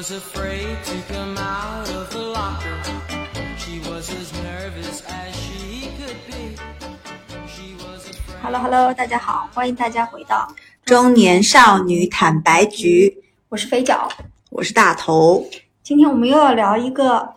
was afraid to come out of the locker. She was as nervous as she could be. She was afraid. Hello Hello，大家好，欢迎大家回到，中年少女坦白局，我是肥脚。我是大头，今天我们又要聊一个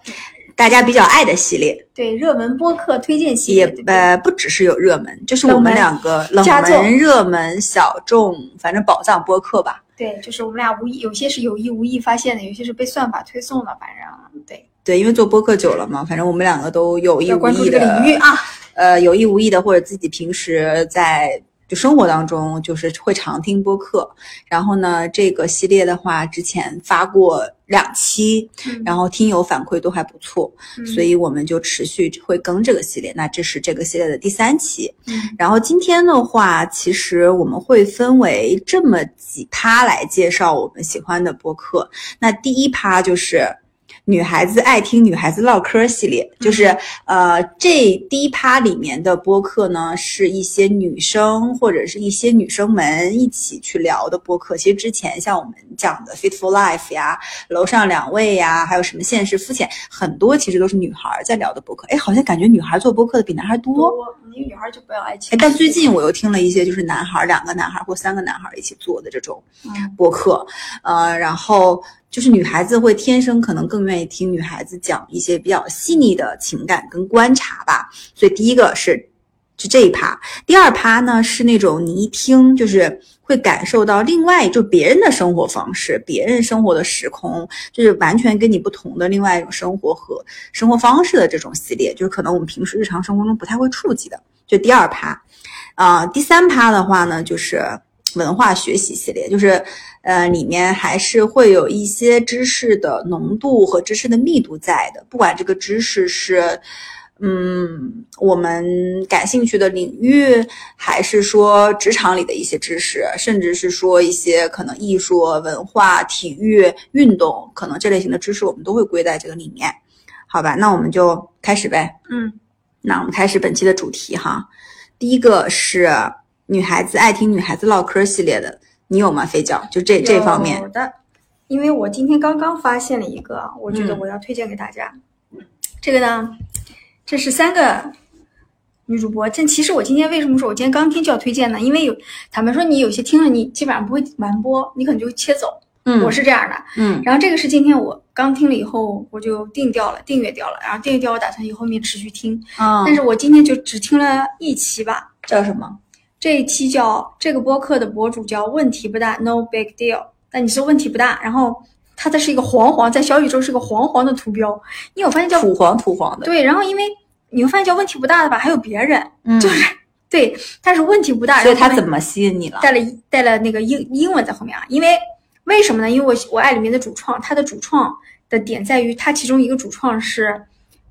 大家比较爱的系列，对热门播客推荐系也列，对不对？呃不只是有热门，就是我们门两个冷佳作门、热门、小众，反正宝藏播客吧。对，就是我们俩无意，有些是有意无意发现的，有些是被算法推送的，反正对，对，因为做播客久了嘛，反正我们两个都有意无要关注意的这个领域，啊。呃，有意无意的或者自己平时在就生活当中就是会常听播客。然后呢，这个系列的话，之前发过两期，嗯然后听友反馈都还不错，嗯所以我们就持续会更这个系列。那这是这个系列的第三期。嗯然后今天的话，其实我们会分为这么几趴来介绍我们喜欢的播客。那第一趴就是女孩子爱听女孩子唠嗑系列，就是呃这第一趴里面的播客呢，是一些女生或者是一些女生们一起去聊的播客。其实之前像我们讲的 Fit for Life 呀、楼上两位呀，还有什么现实肤浅，很多其实都是女孩儿在聊的播客。哎，好像感觉女孩儿做播客的比男孩儿多。多，因为女孩就不要爱听哎，。但最近我又听了一些，就是男孩儿两个男孩儿或三个男孩儿一起做的这种嗯播客，呃，然后就是女孩子会天生可能更愿意听女孩子讲一些比较细腻的情感跟观察吧。所以第一个是是这一趴，第二趴呢是那种你一听就是会感受到另外就别人的生活方式，别人生活的时空，就是完全跟你不同的另外一种生活和生活方式的这种系列，就是可能我们平时日常生活中不太会触及的。就第二趴，啊、第三趴的话呢，就是文化学习系列，就是呃，里面还是会有一些知识的浓度和知识的密度在的，不管这个知识是。嗯，我们感兴趣的领域，还是说职场里的一些知识，甚至是说一些可能艺术、文化、体育、运动，可能这类型的知识，我们都会归在这个里面。好吧，那我们就开始呗。嗯，那我们开始本期的主题哈。第一个是女孩子爱听女孩子唠嗑系列的，你有吗？飞脚，就这这方面有。的，因为我今天刚刚发现了一个，我觉得嗯我要推荐给大家。这个呢，这是三个女主播。但其实我今天为什么说我今天刚听就要推荐呢？因为有坦白说，你有些听了你基本上不会完播，你可能就会切走。嗯，我是这样的。嗯然后这个是今天我刚听了以后，我就定掉了，订阅掉了。然后订阅掉，我打算以后面持续听。啊，但是我今天就只听了一期吧。叫什么？这一期叫这个播客的博主叫问题不大，No big deal。但你说问题不大，然后它的是一个黄黄，在小宇宙是个黄黄的图标，因为我发现叫土黄土黄的。对，然后因为你会发现叫问题不大的吧，还有别人，嗯，就是对，但是问题不大，所以然后后面它怎么吸引你了？带了一带了那个英英文在后面啊，因为为什么呢？因为我我爱里面的主创，他的主创的点在于，他其中一个主创是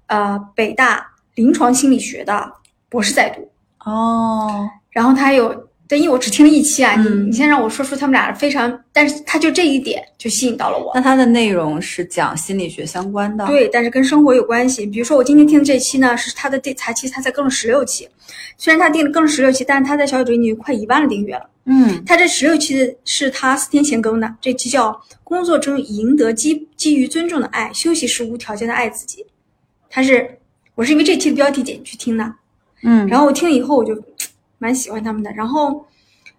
呃北大临床心理学的博士在读，哦，然后他有，但，因为我只听了一期啊，嗯你你先让我说出他们俩非常，但是他就这一点就吸引到了我。那它的内容是讲心理学相关的。，对，但是跟生活有关系。比如说我今天听的这期呢，是他的第才期，他才更了十六期。虽然他订了更了十六期，但是他在小宇宙已经快一万的订阅了。嗯他这十六期的是他四天前更的，这期叫《工作中赢得基基于尊重的爱，休息时无条件的爱自己》。他是我是因为这期的标题点进去听的，嗯，然后我听了以后我就蛮喜欢他们的。然后，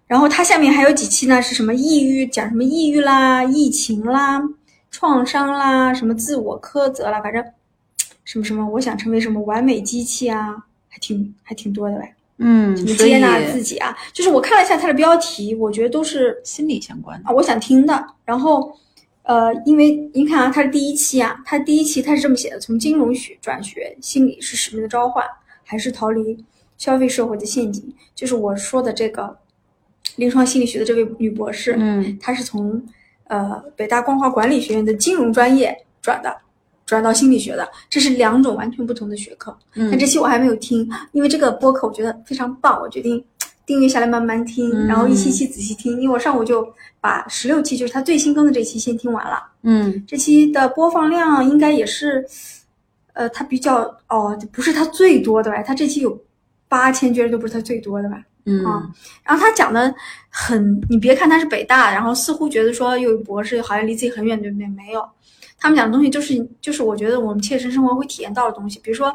然后他下面还有几期呢，是什么抑郁，讲什么抑郁啦、疫情啦、创伤啦、什么自我苛责啦，反正 什么什么，我想成为什么完美机器啊，还挺还挺多的呗。嗯，什么接纳自己啊，就是我看了一下它的标题，我觉得都是心理相关的。啊，我想听的。然后，呃，因为您看啊，它是第一期啊，它第一期它是这么写的：从金融学转学，心理是使命的召唤，还是逃离消费社会的陷阱？就是我说的这个临床心理学的这位女博士，嗯她是从呃北大光华管理学院的金融专业转的，转到心理学的，这是两种完全不同的学科。但嗯这期我还没有听，因为这个播客我觉得非常棒，我决定订阅下来慢慢听，嗯然后一期期仔细听。因为我上午就把十六期，就是他最新更的这期先听完了。嗯这期的播放量应该也是，呃，它比较哦，不是它最多的吧？它这期有八千，居然都不是他最多的吧？嗯啊然后他讲的很，你别看他是北大，然后似乎觉得说有博士好像离自己很远，对不对？没有，他们讲的东西就是就是我觉得我们切身生活会体验到的东西。比如说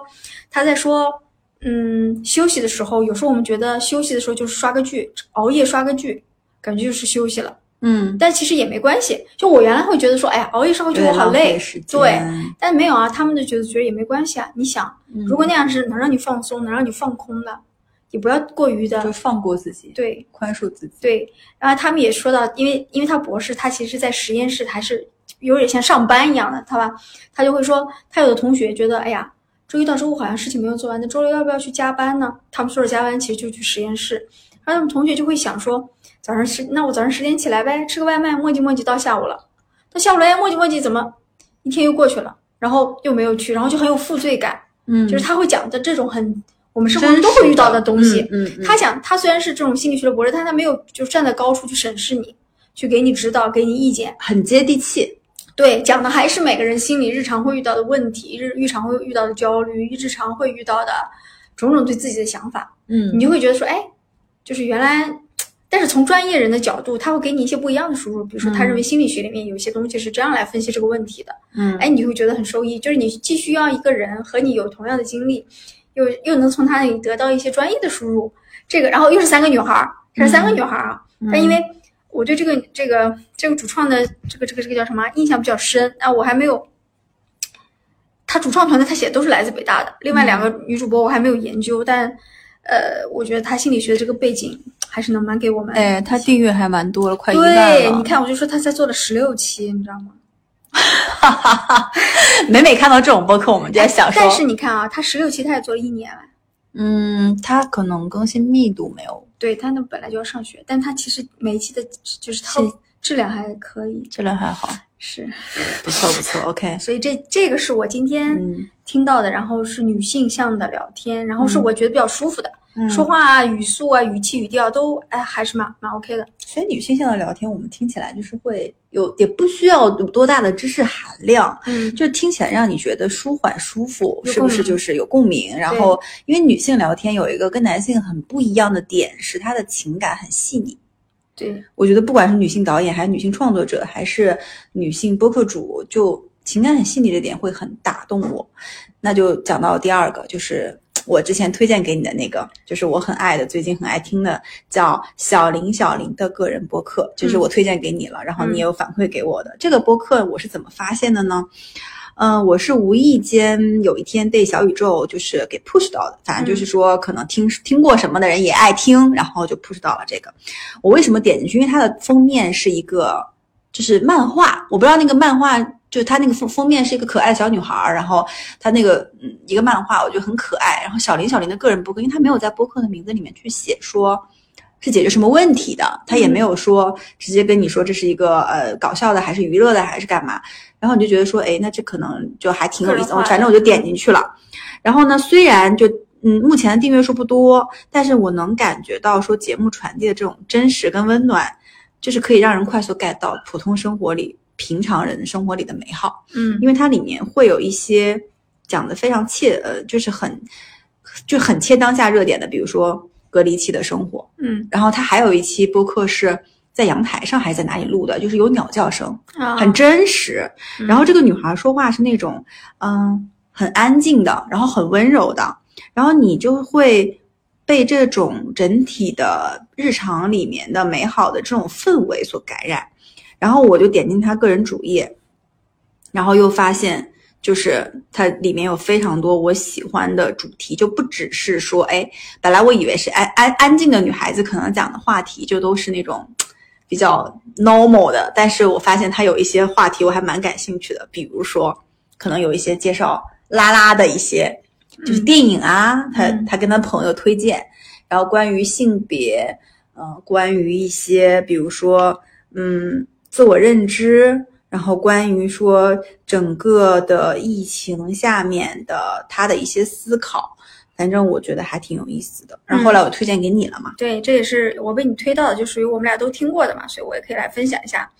他在说，嗯，休息的时候，有时候我们觉得休息的时候就是刷个剧，熬夜刷个剧，感觉就是休息了，嗯，但其实也没关系。就我原来会觉得说，哎呀，熬夜刷个剧对我好累，对，但没有啊，他们就觉得觉得也没关系啊。你想，嗯如果那样是能让你放松，能让你放空的，也不要过于的就放过自己，对。宽恕自己。对，然后他们也说到，因为因为他博士，他其实在实验室还是有点像上班一样的，他吧，他就会说，他有的同学觉得，哎呀，周一到周五好像事情没有做完，那周六要不要去加班呢？他们说的加班其实就去实验室，然后他们同学就会想说，早上十，那我早上十点起来呗，吃个外卖，磨叽磨叽到下午了，到下午了，哎，磨叽磨叽怎么一天又过去了，然后又没有去，然后就很有负罪感，嗯。就是他会讲的这种很我们生活中都会遇到的东西，嗯嗯嗯。他想，他虽然是这种心理学的博士，但他没有就站在高处去审视你，去给你指导，给你意见。很接地气。对，讲的还是每个人心里日常会遇到的问题，日日常会遇到的焦虑，日常会遇到的种种对自己的想法，嗯。你就会觉得说，哎，就是原来，但是从专业人的角度，他会给你一些不一样的输入，比如说他认为心理学里面有一些东西是这样来分析这个问题的，嗯。哎，你就会觉得很受益，就是你既需要一个人和你有同样的经历，又又能从他那里得到一些专业的输入，这个，然后又是三个女孩儿，这是三个女孩儿啊，但因为我对这个这个这个主创的这个这个这个叫什么印象比较深啊，我还没有。他主创团队他写的都是来自北大的，另外两个女主播我还没有研究，但呃，我觉得他心理学的这个背景还是能蛮给我们。哎，他订阅还蛮多了，快一万对，你看，我就说他才做了十六期，你知道吗？哈哈哈每每看到这种播客，我们就在想说，但是你看啊，他十六期他也做了一年了，嗯，他可能更新密度没有，对他那本来就要上学，但他其实每一期的就是他质量还可以，质量还好，是，不错不错，OK。所以这这个是我今天嗯听到的，然后是女性向的聊天，然后是我觉得比较舒服的，嗯说话啊、语速啊、语气语调都哎还是蛮蛮 OK 的。所以女性向的聊天，我们听起来就是会有，也不需要有多大的知识含量，嗯，就听起来让你觉得舒缓舒服，是不是就是有共鸣？然后，因为女性聊天有一个跟男性很不一样的点是，她的情感很细腻。对，我觉得不管是女性导演，还是女性创作者，还是女性播客主，就情感很细腻的点会很打动我。那就讲到第二个，就是我之前推荐给你的那个，就是我很爱的，最近很爱听的，叫小林小林的个人播客，就是我推荐给你了，然后你也有反馈给我的。这个播客我是怎么发现的呢？嗯，我是无意间有一天被小宇宙就是给 push 到的，反正就是说可能听听过什么的人也爱听，然后就 push 到了这个。我为什么点进去？因为它的封面是一个就是漫画，我不知道那个漫画就它那个封封面是一个可爱的小女孩儿，然后它那个嗯一个漫画我觉得很可爱。然后小林小林的个人博客，因为他没有在播客的名字里面去写说。是解决什么问题的？他也没有说直接跟你说这是一个呃搞笑的，还是娱乐的，还是干嘛？然后你就觉得说，哎，那这可能就还挺有意思。我反正我就点进去了。然后呢，虽然就嗯目前的订阅数不多，但是我能感觉到说节目传递的这种真实跟温暖，就是可以让人快速 get 到普通生活里平常人生活里的美好。嗯因为它里面会有一些讲的非常切呃，就是很就很切当下热点的，比如说隔离期的生活。嗯然后它还有一期播客是在阳台上还是在哪里录的，就是有鸟叫声，啊，很真实。嗯然后这个女孩说话是那种嗯很安静的，然后很温柔的，然后你就会被这种整体的日常里面的美好的这种氛围所感染。然后我就点进她个人主页，然后又发现。就是它里面有非常多我喜欢的主题，就不只是说，哎，本来我以为是安安安静的女孩子可能讲的话题就都是那种比较 normal 的，但是我发现他有一些话题我还蛮感兴趣的，比如说可能有一些介绍拉拉的一些就是电影啊，他嗯他跟他朋友推荐，然后关于性别，嗯、关于一些比如说嗯自我认知。然后关于说整个的疫情下面的他的一些思考，反正我觉得还挺有意思的。然后后来我推荐给你了嘛，对，这也是我被你推到的，就属于我们俩都听过的嘛，所以我也可以来分享一下。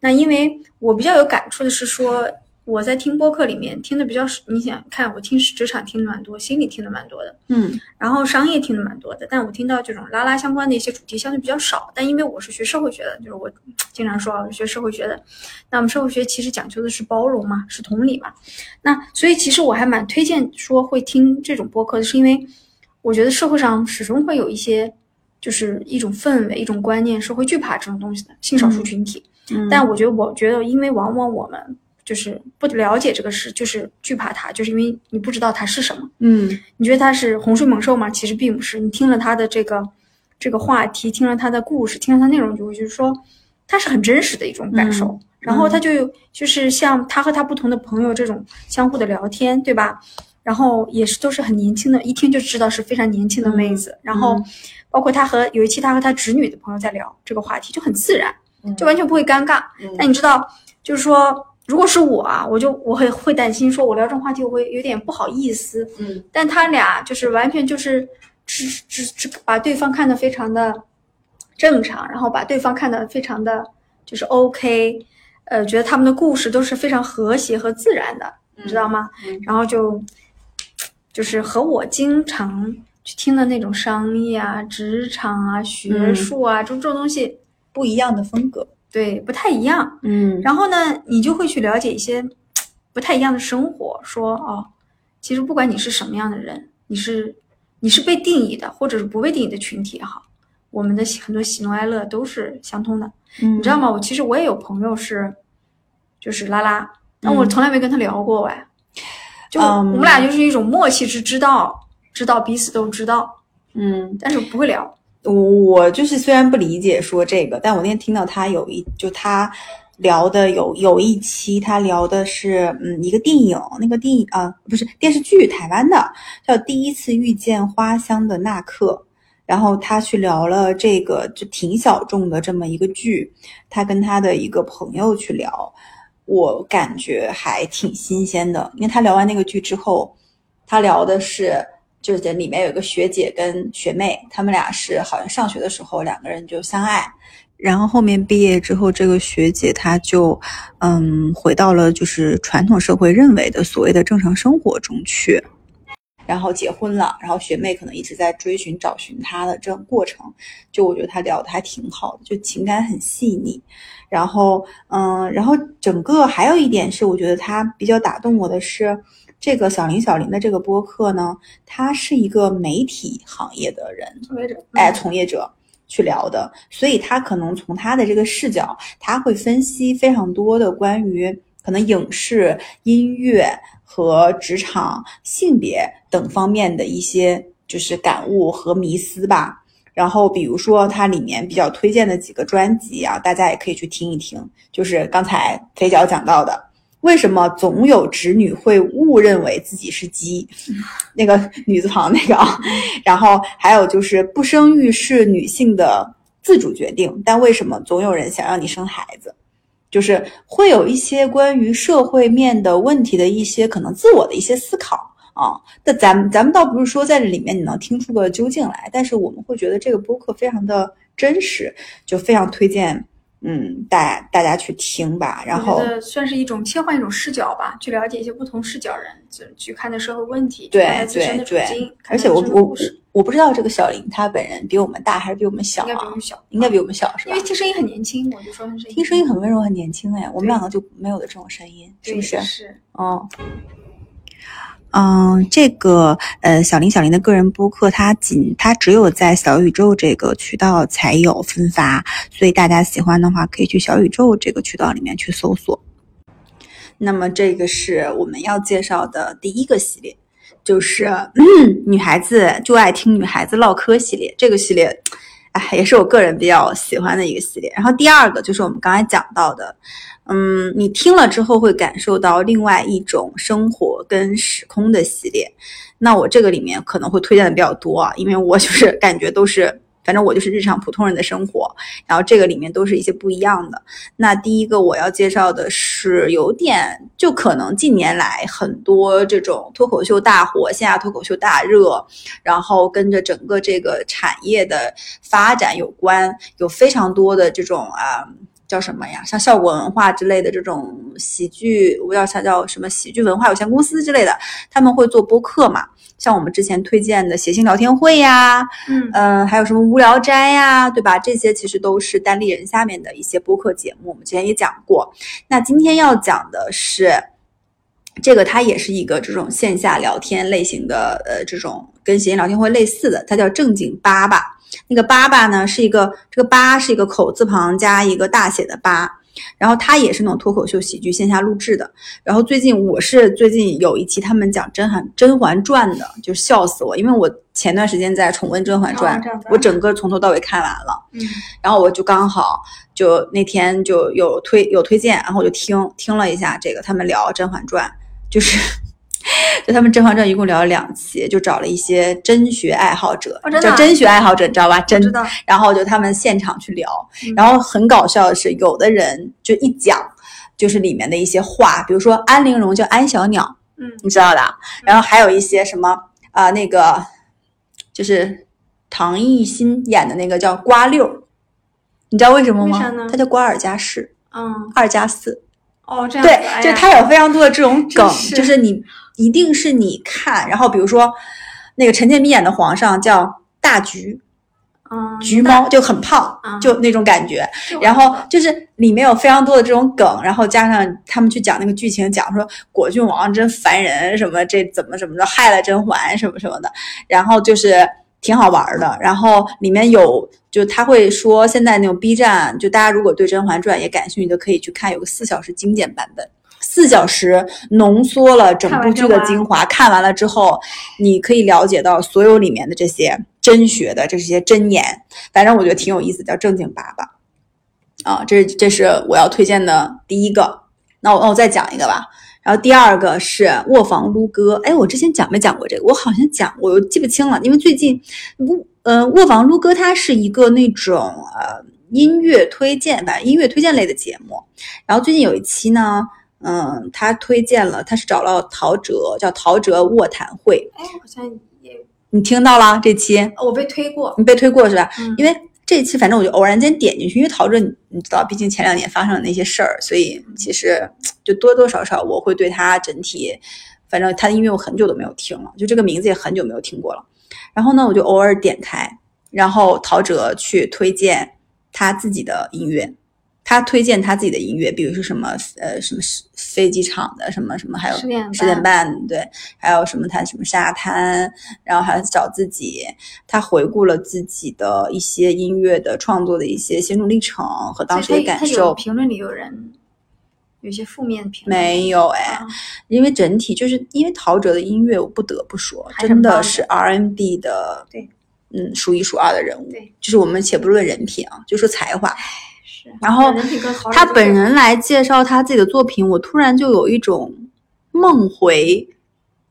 那因为我比较有感触的是说，我在听播客里面听的比较少，你想看我听职场听的蛮多，心理听的蛮多的，嗯然后商业听的蛮多的，但我听到这种拉拉相关的一些主题相对比较少。但因为我是学社会学的，就是我经常说啊，我是学社会学的，那我们社会学其实讲究的是包容嘛，是同理嘛。那所以其实我还蛮推荐说会听这种播客的，是因为我觉得社会上始终会有一些就是一种氛围、一种观念是会惧怕这种东西的性少数群体。嗯，但我觉得，我觉得，因为往往我们就是不了解这个事，就是惧怕它，就是因为你不知道它是什么。嗯你觉得它是洪水猛兽吗？其实并不是。你听了它的这个这个话题，听了它的故事，听了它内容，就会就是说它是很真实的一种感受。嗯然后他就就是像他和他不同的朋友这种相互的聊天，对吧？然后也是都是很年轻的，一听就知道是非常年轻的妹子。然后包括他和有一期他和他侄女的朋友在聊这个话题，就很自然，就完全不会尴尬。嗯但你知道，就是说，如果是我啊，我就我会会担心，说我聊这种话题，我会有点不好意思。嗯但他俩就是完全就是只只只把对方看得非常的正常，然后把对方看得非常的就是 OK，呃，觉得他们的故事都是非常和谐和自然的，你知道吗？嗯然后就就是和我经常去听的那种商业啊、职场啊、学嗯术啊，这、这种东西，不一样的风格。对，不太一样。嗯。然后呢，你就会去了解一些不太一样的生活，说哦，其实不管你是什么样的人，你是你是被定义的，或者是不被定义的群体也好，我们的喜很多喜怒哀乐都是相通的，嗯。你知道吗？我其实我也有朋友是，就是拉拉，但我从来没跟他聊过哎，就我嗯们俩就是一种默契，是知道知道彼此都知道，嗯，但是不会聊。我我就是虽然不理解说这个，但我那天听到他有一就他聊的有有一期他聊的是嗯一个电影，那个电影啊不是电视剧，台湾的叫《第一次遇见花香的那刻》，然后他去聊了这个就挺小众的这么一个剧，他跟他的一个朋友去聊，我感觉还挺新鲜的，因为他聊完那个剧之后，他聊的是。就是里面有一个学姐跟学妹，他们俩是好像上学的时候两个人就相爱，然后后面毕业之后，这个学姐她就嗯回到了就是传统社会认为的所谓的正常生活中去，然后结婚了，然后学妹可能一直在追寻找寻她的这种过程，就我觉得她聊的还挺好的，就情感很细腻，然后嗯，然后整个还有一点是我觉得她比较打动我的是。这个小林小林的这个播客呢，他是一个媒体行业的人，从业者，哎，从业者去聊的，所以他可能从他的这个视角，他会分析非常多的关于可能影视、音乐和职场、性别等方面的一些就是感悟和迷思吧。然后比如说它里面比较推荐的几个专辑啊，大家也可以去听一听，就是刚才肥脚讲到的。为什么总有直女会误认为自己是鸡？那个女字旁那个啊，然后还有就是不生育是女性的自主决定，但为什么总有人想让你生孩子？就是会有一些关于社会面的问题的一些可能自我的一些思考啊。但咱们咱们倒不是说在这里面你能听出个究竟来，但是我们会觉得这个播客非常的真实，就非常推荐。嗯，大大家去听吧，然后算是一种切换一种视角吧，去了解一些不同视角人去去看待社会问题，对对对，，而且我我故事我不知道这个小林他本人比我们大还是比我们小啊应该比我？们小，应该比我们小是吧因为？听声音很年轻，我就说他声音听声音很温柔，很年轻哎，我们两个就没有的这种声音，是不是？是，哦，嗯，嗯这个呃，小林小林的个人播客，它仅它只有在小宇宙这个渠道才有分发，所以大家喜欢的话，可以去小宇宙这个渠道里面去搜索。那么这个是我们要介绍的第一个系列，就是、嗯、女孩子就爱听女孩子唠嗑系列。这个系列，哎，也是我个人比较喜欢的一个系列。然后第二个就是我们刚才讲到的，嗯，你听了之后会感受到另外一种生活跟时空的系列。那我这个里面可能会推荐的比较多啊，因为我就是感觉都是，反正我就是日常普通人的生活，然后这个里面都是一些不一样的。那第一个我要介绍的是有点，就可能近年来很多这种脱口秀大火，线下脱口秀大热，然后跟着整个这个产业的发展有关，有非常多的这种啊。叫什么呀？像效果文化之类的这种喜剧，我不知道它叫什么喜剧文化有限公司之类的，他们会做播客嘛？像我们之前推荐的谐星聊天会呀，嗯嗯，还有什么无聊斋呀，对吧？这些其实都是单立人下面的一些播客节目，我们之前也讲过。那今天要讲的是。这个它也是一个这种线下聊天类型的，呃，这种跟谐音聊天会类似的，它叫正经八吧。那个八八呢是一个，这个八是一个口字旁加一个大写的八，然后他也是那种脱口秀喜剧线下录制的。然后最近我是最近有一期他们讲《甄嬛甄嬛传》的，就笑死我，因为我前段时间在重温《甄嬛传我整个从头到尾看完了。嗯然后我就刚好就那天就有推有推荐，然后我就听听了一下这个他们聊《甄嬛传》，就是就他们《甄嬛传》一共聊了两期，就找了一些真学爱好者，哦真的啊叫真学爱好者，你知道吧？真知道然后就他们现场去聊，嗯然后很搞笑的是，有的人就一讲就是里面的一些话，比如说安陵容叫安小鸟，嗯你知道的，然后还有一些什么啊、那个就是唐艺昕演的那个叫瓜六，你知道为什么吗？他叫瓜尔佳氏，嗯二加四。哦这样对，哎就它有非常多的这种梗，是就是你一定是你看，然后比如说那个陈建斌演的皇上叫大橘，嗯橘猫就很胖，嗯就那种感觉。然后就是里面有非常多的这种梗，然后加上他们去讲那个剧情，讲说果郡王真烦人，什么这怎么怎么着害了甄嬛什么什么的，然后就是挺好玩的。然后里面有就他会说现在那种 B 站，就大家如果对《甄嬛传》也感兴趣的，可以去看有个四小时精简版本。四小时浓缩了整部剧的精华，看完了之后，你可以了解到所有里面的这些真学的这些真言，反正我觉得挺有意思，叫正经八吧。啊，这是这是我要推荐的第一个。那我那我再讲一个吧。然后第二个是卧房撸歌，哎，我之前讲没讲过这个？我好像讲过，我记不清了，因为最近卧呃卧房撸歌它是一个那种呃音乐推荐，反正音乐推荐类的节目。然后最近有一期呢，嗯，他推荐了，他是找了陶喆，叫陶喆卧谈会，哎好像也你听到了这期？我被推过你被推过是吧？嗯因为这一期反正我就偶然间点进去，因为陶喆你你知道，毕竟前两年发生的那些事儿，所以其实就多多少少我会对他整体，反正他的音乐我很久都没有听了，就这个名字也很久没有听过了。然后呢，我就偶尔点开，然后陶喆去推荐他自己的音乐。他推荐他自己的音乐，比如说什么呃什么飞机场的什么什么，还有10点十点半对，还有什么他什么沙滩，然后还找自己，他回顾了自己的一些音乐的创作的一些心路历程和当时的感受。评论里有人有些负面评论没有哎，啊因为整体就是因为陶喆的音乐，我不得不说，真的是 R&B 的，对，嗯，数一数二的人物。对，就是我们且不论人品啊，就说才华。是，然后他本人来介绍他自己的作品，我突然就有一种梦回，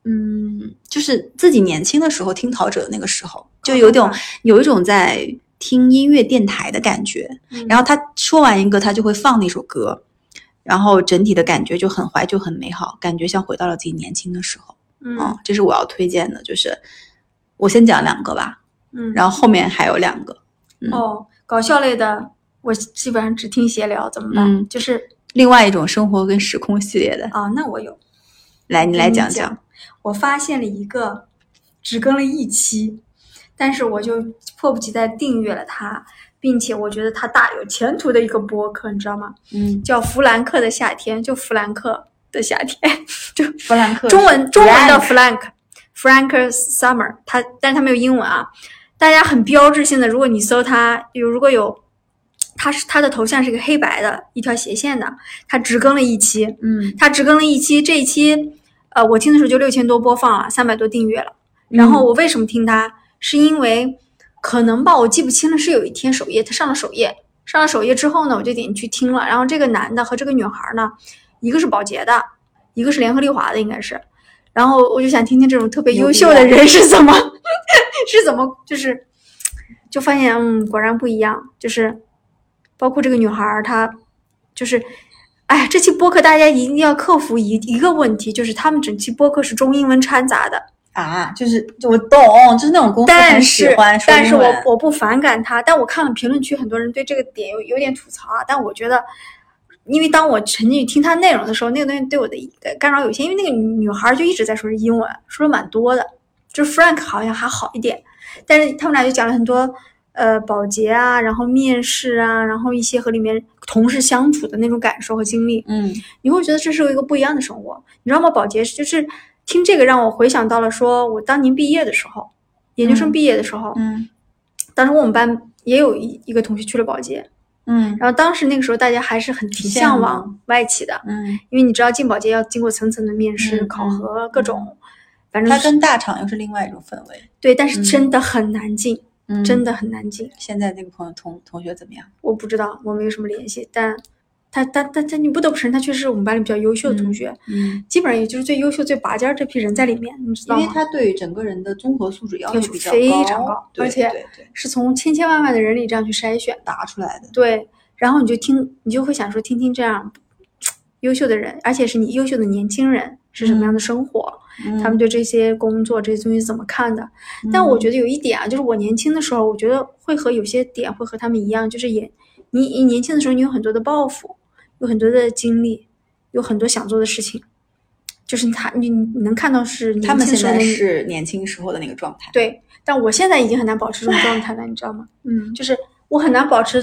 嗯，就是自己年轻的时候听陶喆的那个时候，就有一种、哦有一种在听音乐电台的感觉。嗯然后他说完一个，他就会放那首歌，然后整体的感觉就很怀旧、很美好，感觉像回到了自己年轻的时候。嗯嗯，这是我要推荐的，就是我先讲两个吧，嗯，然后后面还有两个。嗯哦，搞笑类的我基本上只听闲聊，怎么办？嗯就是另外一种生活跟时空系列的，啊，那我有，来你来讲跟讲讲。。我发现了一个只更了一期，但是我就迫不及待订阅了它，并且我觉得它大有前途的一个播客，你知道吗？嗯，叫弗兰克的夏天，就弗兰克的夏天，就弗兰克中文中文的 Frank Frank，Frank Summer，他但是他没有英文啊。大家很标志性的，如果你搜他，有如果有，他是他的头像是个黑白的一条斜线的，他只更了一期，嗯，他只更了一期，这一期，呃，我听的时候就六千多播放了，三百多订阅了。然嗯后我为什么听他？是因为可能吧，我记不清了，是有一天首页他上了首页，上了首页之后呢，我就点进去听了。然后这个男的和这个女孩呢，一个是保洁的，一个是联合利华的，应该是。然后我就想听听这种特别优秀的人是怎么 是怎么就是，就发现嗯，果然不一样，就是包括这个女孩儿她就是。哎，这期播客大家一定要克服一一个问题，就是他们整期播客是中英文掺杂的，啊，就是我懂，就是那种公很喜是欢说但是我我不反感他，但我看了评论区很多人对这个点有有点吐槽啊，但我觉得。因为当我沉浸于听他内容的时候，那个东西对我的呃干扰有限。因为那个女孩就一直在说是英文，说的蛮多的。就是 Frank 好像还好一点，但是他们俩就讲了很多呃保洁啊，然后面试啊，然后一些和里面同事相处的那种感受和经历。嗯你会觉得这是一个不一样的生活，你知道吗？保洁就是听这个让我回想到了说我当年毕业的时候，研究生嗯毕业的时候，嗯当时我们班也有一一个同学去了保洁，嗯然后当时那个时候大家还是很挺向往外企的，嗯，因为你知道进保洁要经过层层的面试、嗯考核，各种，反正是它跟大厂又是另外一种氛围。对，但是嗯真的很难进，嗯真的很难进。现在那个朋友同同学怎么样？我不知道，我没有什么联系，但他他他他，你不得不承认，他确实是我们班里比较优秀的同学，嗯，基本上也就是最优秀、最拔尖儿这批人在里面，你知因道吗？因为他对整个人的综合素质要要求求比较非常高而且是从千千万万的人里这样去筛选的。答出来的。对，然后你就听，你就会想说，听听这样优秀的人，而且是你优秀的年轻人是什么样的生活，他们对这些工作这些东西怎么看的。但我觉得有一点啊，就是我年轻的时候，我觉得会和有些点会和他们一样，就是也你你年轻的时候，你有很多的抱负，有很多的经历，有很多想做的事情，就是他你你能看到是他们现在是年轻时候的那个状态。对，但我现在已经很难保持这种状态了，你知道吗？嗯就是我很难保持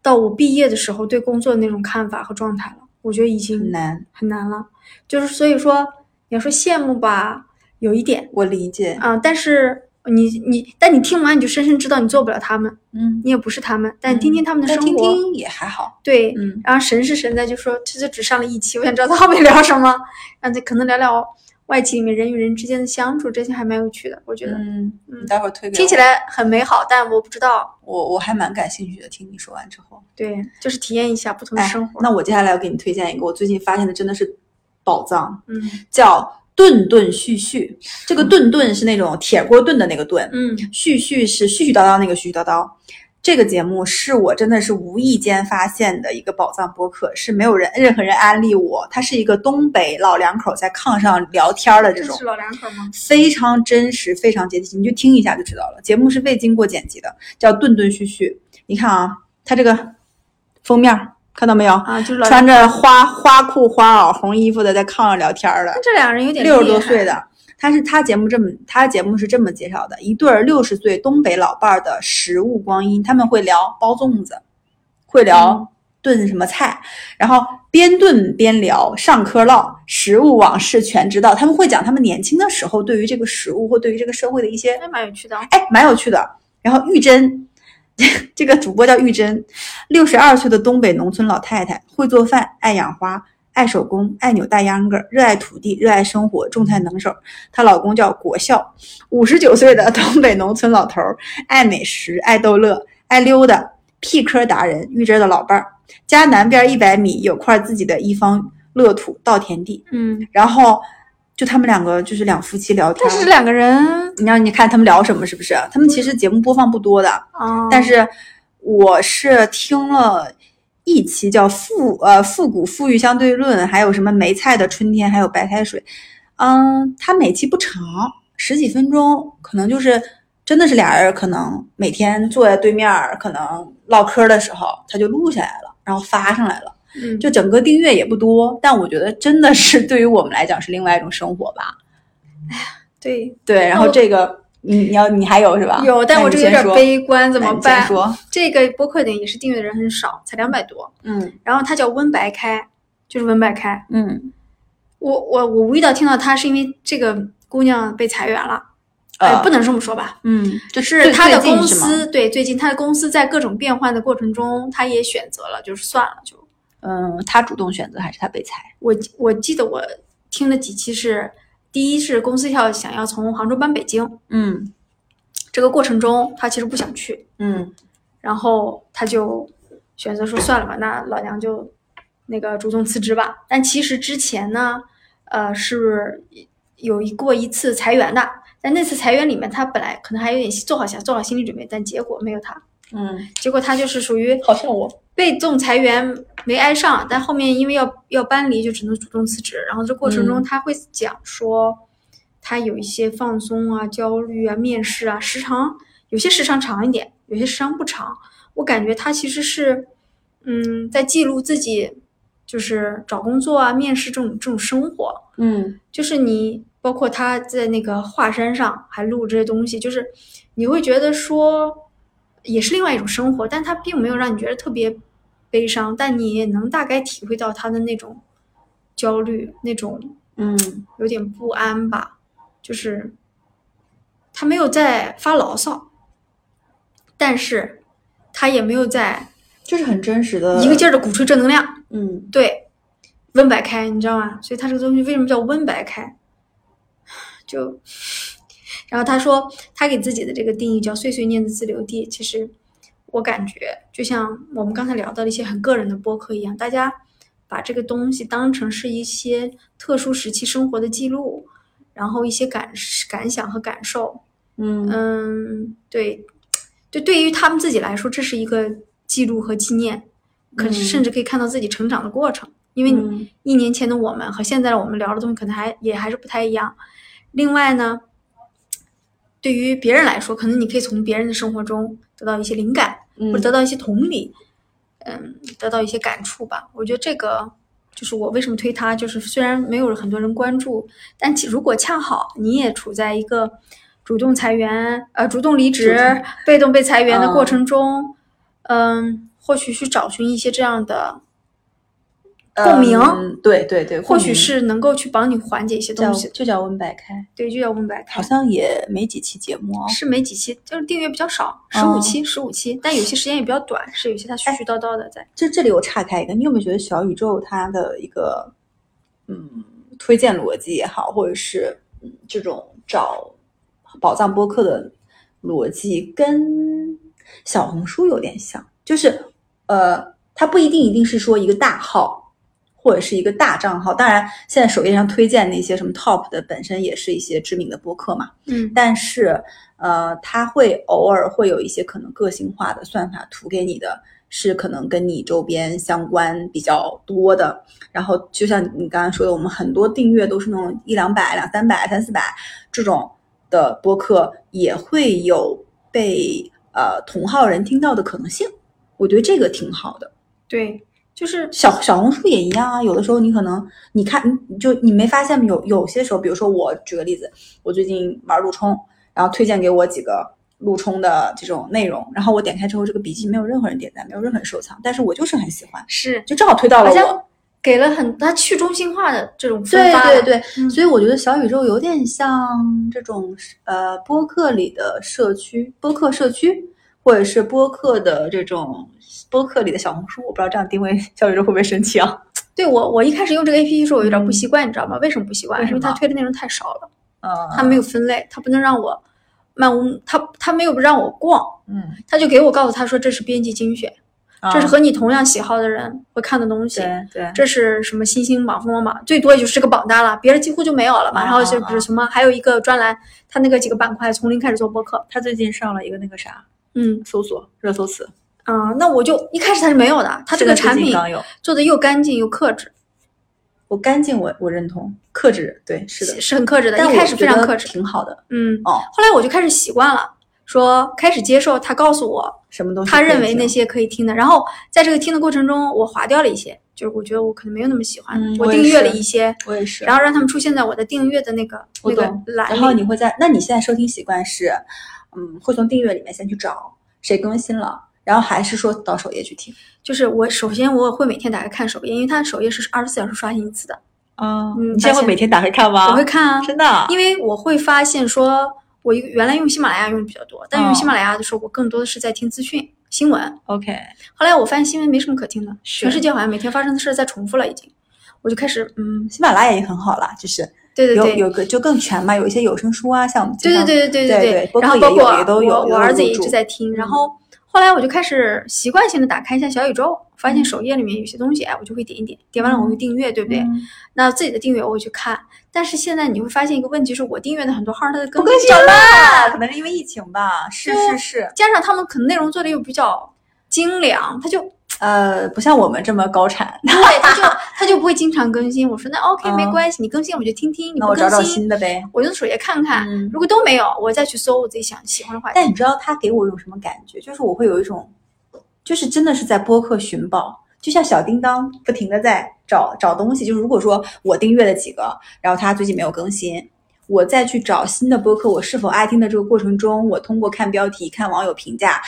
到我毕业的时候对工作的那种看法和状态了。我觉得已经很难，很难了。就是所以说，你要说羡慕吧，有一点我理解。啊、但是你你，但你听完你就深深知道你做不了他们，嗯，你也不是他们。但你听听他们的但生活，听听也还好。对，嗯然后神是神在，就说这就只上了一期，我想知道他后面 聊什么，然后再可能聊聊外企里面人与人之间的相处，这些还蛮有趣的，我觉得。嗯，嗯你待会儿推给我听起，来很美好，但我不知道，我我还蛮感兴趣的。听你说完之后，对，就是体验一下不同的哎生活。，那我接下来要给你推荐一个我最近发现的真的是宝藏，嗯叫顿顿续续。这个顿顿是那种铁锅炖的那个顿，嗯续续是絮絮叨叨那个絮絮叨叨。这个节目是我真的是无意间发现的一个宝藏播客，是没有人任何人安利我。它是一个东北老两口在炕上聊天的这种这是，老两口吗？非常真实，非常接地气，你就听一下就知道了。节目是未经过剪辑的，叫顿顿续续。你看啊，它这个封面看到没有？啊，就是老穿。着花花裤、花袄、红衣服的在炕上聊天儿的。这两人有点六十多岁，的，他是他节目这么，他节目是这么介绍的：一对儿六十岁东北老伴儿的食物光阴，他们会聊包粽子，会嗯聊炖什么菜，然后边炖边聊，上课唠，食物往事全知道。他们会讲他们年轻的时候对于这个食物或对于这个社会的一些还蛮有趣的啊。哎，蛮有趣的。然后玉珍，这个主播叫玉珍，六十二岁的东北农村老太太，会做饭，爱养花，爱手工，爱扭大秧歌，热爱土地，热爱生活，种菜能手。她老公叫国孝，五十九岁的东北农村老头儿，爱美食，爱逗乐，爱溜达，屁科达人，玉珍的老伴儿。家南边一百米有块自己的一方乐土稻田地，嗯，然后就他们两个就是两夫妻聊天儿。但是这两个人你让你看他们聊什么，是不是？他们其实节目播放不多的，啊，但是我是听了一期叫复呃复古富裕相对论，还有什么梅菜的春天，还有白开水。嗯，它每期不长，十几分钟，可能就是真的是俩人可能每天坐在对面，可能唠嗑的时候他就录下来了，然后发上来了。嗯就整个订阅也不多，但我觉得真的是 对于我们来讲是另外一种生活吧。哎呀对对，然后这个你你要你还有是吧？有，但我这个有点悲观，怎么办？说，这个播客点也是订阅的人很少，才两百多。嗯然后他叫温白开，就是温白开。嗯，我我我无意到听到他是因为这个姑娘被裁员了，哎，呃不能这么说吧？嗯，就是他的公司，对，最近他的公司在各种变换的过程中，他也选择了，就是算了，就嗯，他主动选择还是他被裁？我我记得我听了几期是，第一是公司要想要从杭州搬北京，嗯。这个过程中他其实不想去，嗯。然后他就选择说算了吧，那老娘就那个主动辞职吧。但其实之前呢，呃，是有一过一次裁员的，但那次裁员里面，他本来可能还有点做好想做好心理准备，但结果没有他，嗯，结果他就是属于好像我，被仲裁员没挨上，但后面因为要要搬离，就只能主动辞职。然后这过程中嗯他会讲说，他有一些放松啊、焦虑啊、面试啊，时长有些时长长一点，有些时长不长。我感觉他其实是，嗯，在记录自己，就是找工作啊、面试这种这种生活。嗯就是你包括他在那个华山上还录这些东西，就是你会觉得说也是另外一种生活，但他并没有让你觉得特别悲伤，但你也能大概体会到他的那种焦虑，那种嗯有点不安吧，就是他没有在发牢骚，但是他也没有在就是很真实的一个劲儿的鼓吹正能量。嗯对，温白开，你知道吗？所以他这个东西为什么叫温白开？就，然后他说他给自己的这个定义叫“碎碎念的自留地”。其实我感觉就像我们刚才聊到的一些很个人的播客一样，大家把这个东西当成是一些特殊时期生活的记录，然后一些感感想和感受。嗯嗯，对，对，对于他们自己来说，这是一个记录和纪念，可嗯是甚至可以看到自己成长的过程。因为一年前的我们和现在的我们聊的东西可能还也还是不太一样。另外呢，对于别人来说，可能你可以从别人的生活中得到一些灵感，或者得到一些同理，嗯，得到一些感触吧。我觉得这个就是我为什么推它，就是虽然没有很多人关注，但其如果恰好你也处在一个主动裁员、呃主动离职、被动被裁员的过程中，嗯，或许去找寻一些这样的共鸣，嗯对对对，或许是能够去帮你缓解一些东西。就叫温白开，对，就叫温白开好。像也没几期节目哦。是没几期，就是订阅比较少，十五期，十五期，但有些时间也比较短，是有些它絮絮叨叨的在。就这里我岔开一个，你有没有觉得小宇宙它的一个嗯推荐逻辑也好，或者是嗯这种找宝藏播客的逻辑跟小红书有点像，就是呃，它不一定一定是说一个大号。或者是一个大账号，当然，现在首页上推荐那些什么 top 的，本身也是一些知名的播客嘛。嗯但是呃，它会偶尔会有一些可能个性化的算法图给你的，是可能跟你周边相关比较多的。然后就像你刚刚说的，我们很多订阅都是那种一两百、两三百、三四百这种的播客，也会有被呃同号人听到的可能性。我觉得这个挺好的。对，就是小小红书也一样啊，有的时候你可能你看，你就你没发现吗？有有些时候，比如说我举个例子，我最近玩陆冲，然后推荐给我几个陆冲的这种内容，然后我点开之后，这个笔记没有任何人点赞，没有任何人收藏，但是我就是很喜欢，是就正好推到了我好像。给了很它去中心化的这种分对发，对对，嗯所以我觉得小宇宙有点像这种呃播客里的社区，播客社区，或者是播客的这种播客里的小红书。我不知道这样定位小宇宙会不会生气啊？对我我一开始用这个 A P P 时候，我有点不嗯习惯，你知道吗？为什么不习惯？因为它推的内容太少了，嗯，它没有分类，它不能让我漫无，它它没有让我逛，嗯，它就给我告诉他说这是编辑精选，这是啊和你同样喜好的人会看的东西。这是什么新星榜、锋芒榜，最多也就是这个榜单了，别的几乎就没有了嘛。啊然后就啊是什么，还有一个专栏，它那个几个板块从零开始做播客，他最近上了一个那个啥嗯搜索热搜词，啊、那我就一开始它是没有的，它这个产品。做的又干净又克制，我干净我我认同，克制对是的，是很克制的，但一开始非常克制，挺好的嗯。哦。后来我就开始习惯了，说开始接受他告诉我什么东西他认为那些可以听的，然后在这个听的过程中，我划掉了一些，就是我觉得我可能没有那么喜欢，嗯我订阅了一些，我也是，然后让他们出现在我的订阅的那个那个栏里。然后你会在，那你现在收听习惯是，嗯，会从订阅里面先去找谁更新了，然后还是说到首页去听就是我首先我会每天打开看首页，因为它首页是二十四小时刷新一次的，啊嗯你现在会每天打开看吗？我会看啊，真的啊，因为我会发现说，我一个原来用喜马拉雅用的比较多，但用哦喜马拉雅的时候，我更多的是在听资讯新闻。OK，后来我发现新闻没什么可听的，全世界好像每天发生的事在重复了，已经，我就开始嗯，喜马拉雅也很好啦，就是有对对对，有个就更全嘛，有一些有声书啊，像我们对对对对对对对然后包括也都有我我儿子也一直在听，然嗯。后后来我就开始习惯性的打开一下小宇宙，发现首页里面有些东西，哎，我就会点一点，点完了我会订阅，对不对？嗯。那自己的订阅我会去看，但是现在你会发现一个问题，是我订阅的很多号它的更新新比较慢，可能是因为疫情吧，是是是，加上他们可能内容做的又比较精良，他就呃，不像我们这么高产，对，他就他他就不会经常更新。我说那 OK 嗯没关系，你更新我就听听，你不那我找找新新的呗。我用首页看看，嗯如果都没有，我再去搜我自己想喜欢的话题。但你知道他给我一种什么感觉？就是我会有一种，就是真的是在播客寻宝，就像小叮当不停的在找找东西。就是如果说我订阅了几个，然后他最近没有更新，我再去找新的播客，我是否爱听的这个过程中，我通过看标题、看网友评价，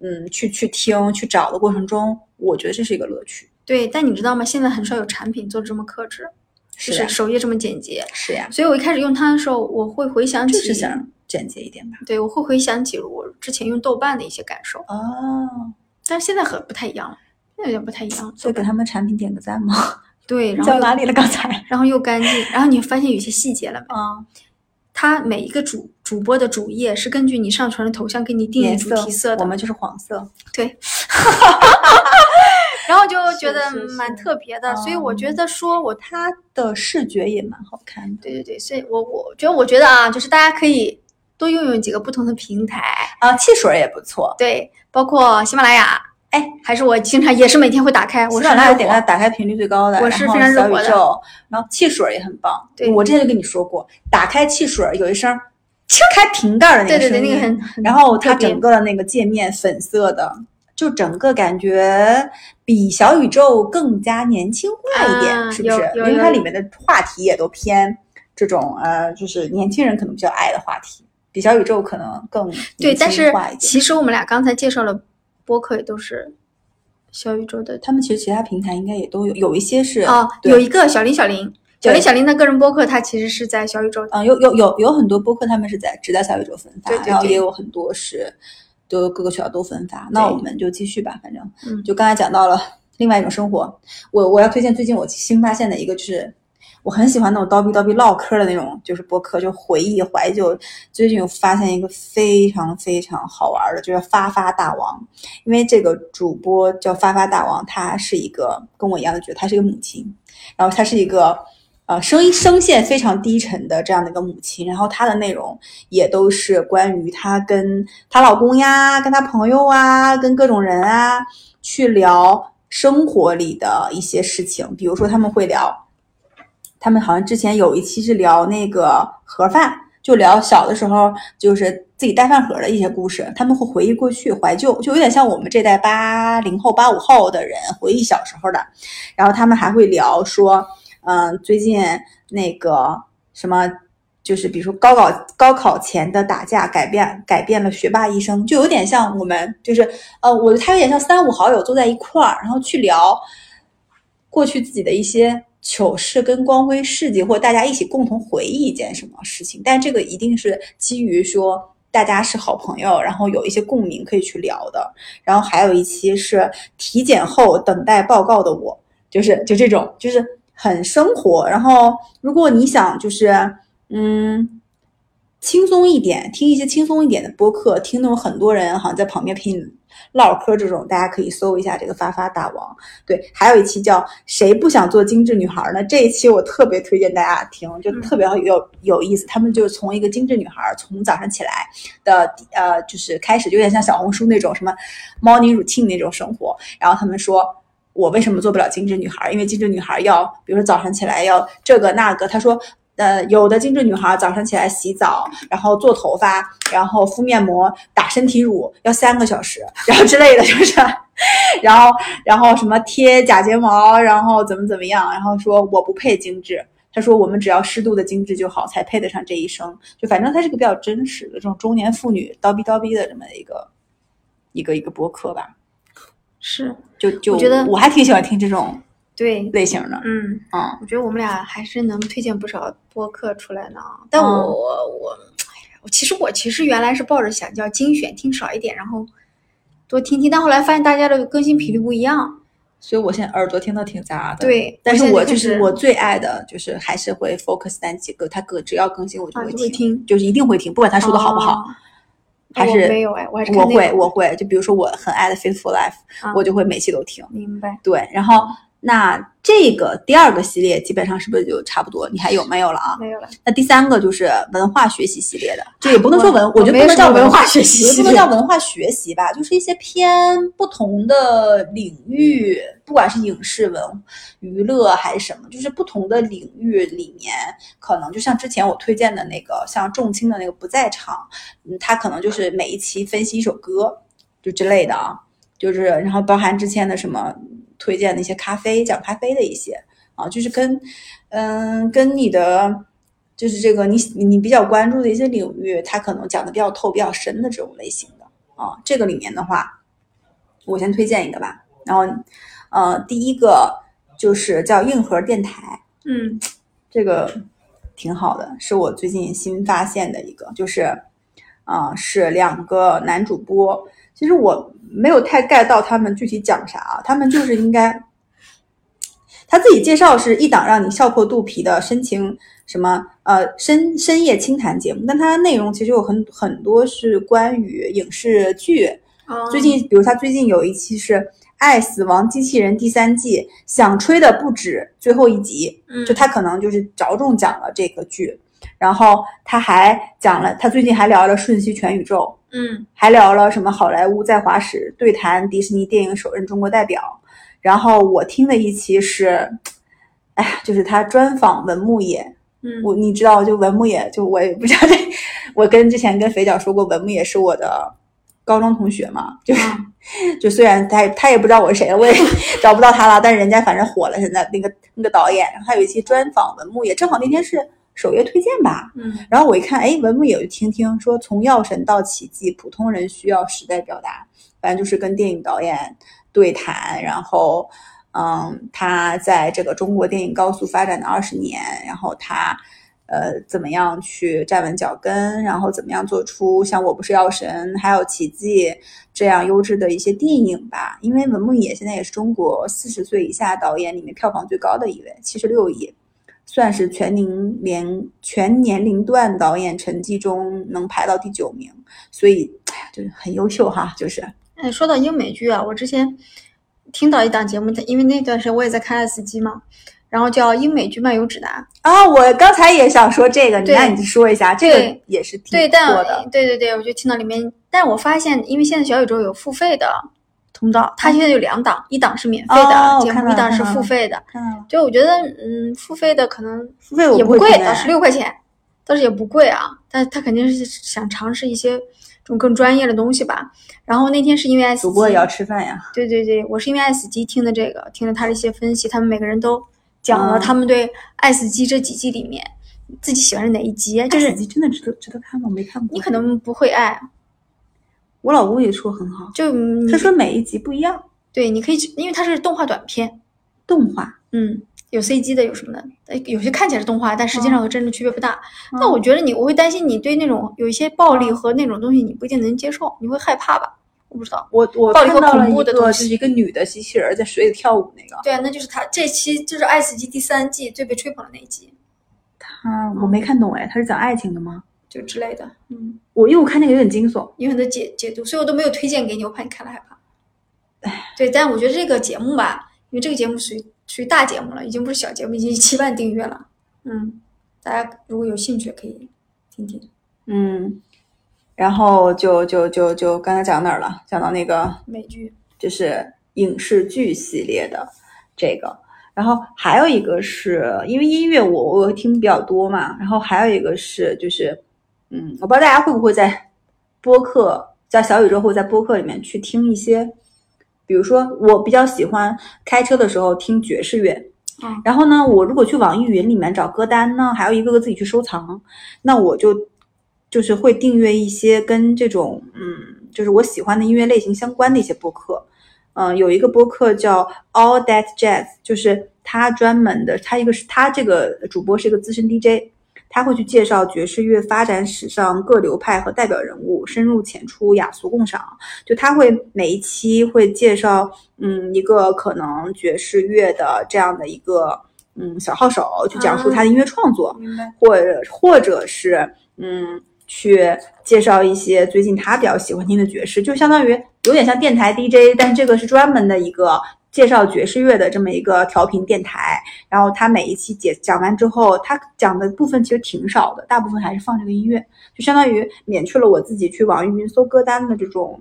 嗯，去去听、去找的过程中，我觉得这是一个乐趣。对，但你知道吗？现在很少有产品做的这么克制，就是首页这么简洁。是呀，所以我一开始用它的时候，我会回想起，就是想简洁一点吧。对我会回想起我之前用豆瓣的一些感受，哦，但是现在很不太一样了，现在有点不太一样了。所以给他们产品点个赞吗？对，然后又讲哪里了？刚才然后又干净，然后你发现有些细节了没？啊，它每一个主主播的主页是根据你上传的头像给你定义主题色的，我们就是黄色。对。然后就觉得蛮特别的，所以嗯我觉得说我它的视觉也蛮好看的。对对对，所以我我觉得我觉得啊，就是大家可以多用用几个不同的平台，啊，汽水也不错。对，包括喜马拉雅，哎，还是我经常也是每天会打开，我是喜马拉雅打开频率最高的，我是非常热火的然后汽水也很棒。对我之前就跟你说过，打开汽水有一声开瓶盖的那对对对，个声音，那个很很然后它整个的那个界面粉色的，就整个感觉比小宇宙更加年轻化一点，啊是不是？因为它里面的话题也都偏这种呃，就是年轻人可能比较爱的话题，比小宇宙可能更对，年但是轻化一点。其实我们俩刚才介绍了播客也都是小宇宙的他们其实其他平台应该也都有，有一些是哦，对有一个小林小林，小林小林的个人播客，他其实是在小宇宙嗯，有有有有很多播客他们是在只在小宇宙分发，对对然后也有很多是都各个学校都分发。那我们就继续吧，反正嗯就刚才讲到了另外一种生活，我我要推荐最近我新发现的一个就是。我很喜欢那种叨逼叨逼唠嗑的那种，就是播客，就回忆怀旧。最近有发现一个非常非常好玩的，就是发发大王。因为这个主播叫发发大王，他是一个跟我一样的角色，他是一个母亲，然后他是一个呃声音声线非常低沉的这样的一个母亲，然后她的内容也都是关于她跟她老公呀、跟她朋友啊、跟各种人啊去聊生活里的一些事情，比如说他们会聊，他们好像之前有一期是聊那个盒饭。就聊小的时候，就是自己带饭盒的一些故事，他们会回忆过去，怀旧，就有点像我们这代八零后、八五后的人回忆小时候的。然后他们还会聊说，嗯、最近那个什么，就是比如说高考高考前的打架改变改变了学霸一生，就有点像我们就是呃，我他有点像三五好友坐在一块儿，然后去聊过去自己的一些糗事跟光辉事迹，或大家一起共同回忆一件什么事情。但这个一定是基于说大家是好朋友，然后有一些共鸣可以去聊的。然后还有一期是体检后等待报告的我，就是就这种，就是很生活。然后如果你想就是嗯轻松一点，听一些轻松一点的播客，听那种很多人好像在旁边陪你唠嗑这种，大家可以搜一下这个发发大王。对，还有一期叫“谁不想做精致女孩呢”？这一期我特别推荐大家听，就特别有有意思。他们就是从一个精致女孩，从早上起来的呃，就是开始，有点像小红书那种什么 morning routine 那种生活。然后他们说。我为什么做不了精致女孩？因为精致女孩要，比如说早上起来要这个那个。他说，呃，有的精致女孩早上起来洗澡，然后做头发，然后敷面膜、打身体乳要三个小时，然后之类的，就是，然后然后什么贴假睫毛，然后怎么怎么样，然后说我不配精致。他说我们只要适度的精致就好，才配得上这一生。就反正他是个比较真实的这种中年妇女叨逼叨逼的这么一个一个一个博客吧。是就就我觉得我还挺喜欢听这种对，类型的，嗯，嗯，我觉得我们俩还是能推荐不少播客出来呢。但我、嗯我我，哎呀，我其实我其实原来是抱着想叫精选听少一点，然后多听听，但后来发现大家的更新频率不一样。所以我现在耳朵听的挺杂的。，对，但是我就是我最爱的，就是还是会 focus 在几个，他更只要更新我就啊会就会听就是一定会听，不管他说的好不好，哦还是我没有哎，我还是看我会我会，就比如说我很爱的 Faithful Life，、啊我就会每期都听。明白。对，然后那这个第二个系列基本上是不是就差不多？你还有没有了啊？没有了。那第三个就是文化学习系列的，这也不能说文，我我觉得不能叫文化学习不能叫文化学习吧，就是一些偏不同的领域，不管是影视文、娱乐还是什么，就是不同的领域里面，可能就像之前我推荐的那个，像重青的那个不在场，嗯，他可能就是每一期分析一首歌，就之类的啊，就是然后包含之前的什么推荐的一些咖啡，讲咖啡的一些啊，就是跟嗯跟你的。就是这个你你比较关注的一些领域，它可能讲的比较透、比较深的这种类型的啊。这个里面的话，我先推荐一个吧。然后，呃，第一个就是叫硬核电台，嗯这个挺好的，是我最近新发现的一个，就是啊、呃是两个男主播。其实我没有太 get 到他们具体讲啥啊，他们就是应该他自己介绍是一档让你笑破肚皮的深情什么呃深深夜清谈节目，但它的内容其实有很很多是关于影视剧，哦。最近，比如他最近有一期是《爱死亡机器人》第三季，想吹的不止最后一集，嗯就他可能就是着重讲了这个剧，然后他还讲了，他最近还聊了《瞬息全宇宙》，嗯。还聊了什么好莱坞在华史对谈迪士尼电影首任中国代表。然后我听的一期是，哎呀，就是他专访文牧野，嗯。我你知道，就文牧野，就我也不知道这，我跟之前跟肥脚说过，文牧野是我的高中同学嘛，就是、就虽然他他也不知道我是谁，我也 找不到他了，但是人家反正火了，现在那个那个导演，然后他有一期专访文牧野，正好那天是首页推荐吧，嗯然后我一看，哎，文牧野就听听，说从药神到奇迹，普通人需要时代表达，反正就是跟电影导演对谈，然后，嗯，他在这个中国电影高速发展的二十年，然后他，呃，怎么样去站稳脚跟，然后怎么样做出像《我不是药神》还有《奇迹》这样优质的一些电影吧。因为文牧野现在也是中国四十岁以下导演里面票房最高的一位，七十六亿。算是全龄年全年龄段导演成绩中能排到第九名，所以哎呀，就是很优秀哈，就是哎，说到英美剧啊，我之前听到一档节目，因为那段时间我也在看 S 机嘛，然后叫《英美剧漫游指南》。啊，我刚才也想说这个，你对那你说一下，这个也是挺多的。对对对，我就听到里面，但我发现，因为现在小宇宙有付费的通道，它现在有两档，一档是免费哦的节目，一档是付费的。就我觉得，嗯，付费的可能付费也不贵，不会听哎倒十六块钱，倒是也不贵啊。但他肯定是想尝试一些这种更专业的东西吧。然后那天是因为主播也要吃饭呀。对对对，我是因为 S 机听的这个，听了他的一些分析，他们每个人都讲了嗯他们对 S 机这几季里面自己喜欢的哪一集，就就是是真的值得值得看吗？我没看过。你可能不会爱，我老公也说很好，就他说每一集不一样，对，你可以去，因为它是动画短片，动画。嗯，有 CG 的，有什么的，呃有些看起来是动画，但实际上和真的区别不大。嗯但我觉得你，我会担心你对那种有一些暴力和那种东西，你不一定能接受，你会害怕吧？我不知道。我我暴力和看到了恐怖一个，的东西就是一个女的机器人在水里跳舞那个，对啊，那就是他这期就是《爱死机》第三季最被吹捧的那一集，她我没看懂哎，她是讲爱情的吗？就之类的。嗯，我因为我看那个有点惊悚，有很多解解读，所以我都没有推荐给你，我怕你看了害怕。哎对，但我觉得这个节目吧，因为这个节目属于属于大节目了，已经不是小节目，已经七万订阅了。嗯，大家如果有兴趣可以听听。嗯，然后就就就就刚才讲哪儿了？讲到那个美剧，就是影视剧系列的这个，然后还有一个是因为音乐我我听比较多嘛，然后还有一个是就是，嗯，我不知道大家会不会在播客在小宇宙或者在播客里面去听一些，比如说我比较喜欢开车的时候听爵士乐。嗯然后呢，我如果去网易云里面找歌单呢，还要一个个自己去收藏，那我就就是会订阅一些跟这种嗯，就是我喜欢的音乐类型相关的一些播客。嗯、有一个播客叫 All That Jazz，就是他专门的，他一个是他这个主播是一个资深 DJ，他会去介绍爵士乐发展史上各流派和代表人物，深入浅出，雅俗共赏。就他会每一期会介绍，嗯，一个可能爵士乐的这样的一个嗯小号手，去讲述他的音乐创作。或者或者是嗯，去介绍一些最近他比较喜欢听的爵士，就相当于有点像电台 DJ，但是这个是专门的一个介绍爵士乐的这么一个调频电台。然后他每一期解讲完之后，他讲的部分其实挺少的，大部分还是放这个音乐，就相当于免去了我自己去网易云搜歌单的这种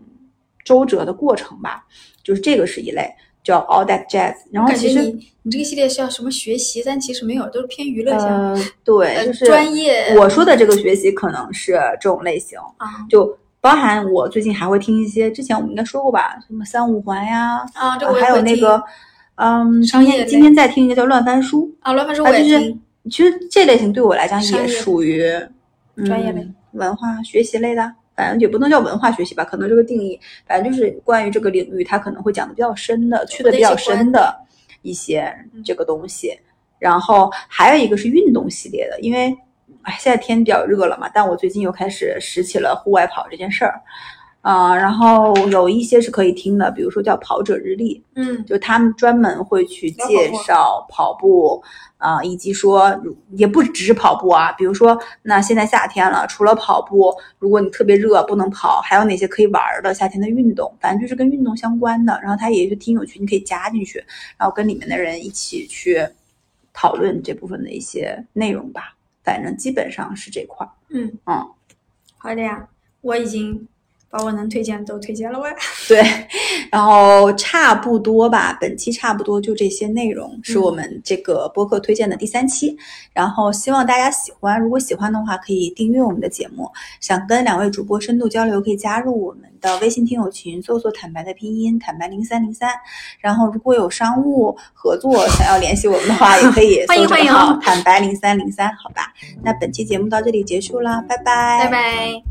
周折的过程吧。就是这个是一类，叫 All That Jazz。然后其实你你这个系列是要什么学习，但其实没有，都是偏娱乐性。呃，对，呃就是专业我说的这个学习可能是这种类型，啊就包含我最近还会听一些，之前我们应该说过吧，什么三五环呀，啊，还有那个，嗯，商业今天今天在听一个叫乱翻书，啊，乱翻书啊，我也就是。其实这类型对我来讲也属于专业类嗯文化学习类的。反正也不能叫文化学习吧，可能这个定义，反正就是关于这个领域，它可能会讲的比较深的，去的比较深的一些这个东西。然后还有一个是运动系列的，因为哎现在天比较热了嘛，但我最近又开始拾起了户外跑这件事儿，啊、然后有一些是可以听的，比如说叫跑者日历，嗯，就他们专门会去介绍跑步啊、以及说也不只是跑步啊，比如说那现在夏天了，除了跑步，如果你特别热不能跑，还有哪些可以玩儿的夏天的运动，反正就是跟运动相关的。然后它也是听友群，你可以加进去，然后跟里面的人一起去讨论这部分的一些内容吧。反正基本上是这块儿。嗯嗯，好的呀，我已经把我能推荐都推荐了喂。对，然后差不多吧，本期差不多就这些内容是我们这个播客推荐的第三期，然后希望大家喜欢，如果喜欢的话可以订阅我们的节目，想跟两位主播深度交流可以加入我们的微信听友群，搜索“坦白”的拼音“坦白零三零三”，然后如果有商务合作想要联系我们的话，也可以欢 迎欢迎搜这个号“坦白零三零三”，好吧？那本期节目到这里结束啦，拜拜，拜拜。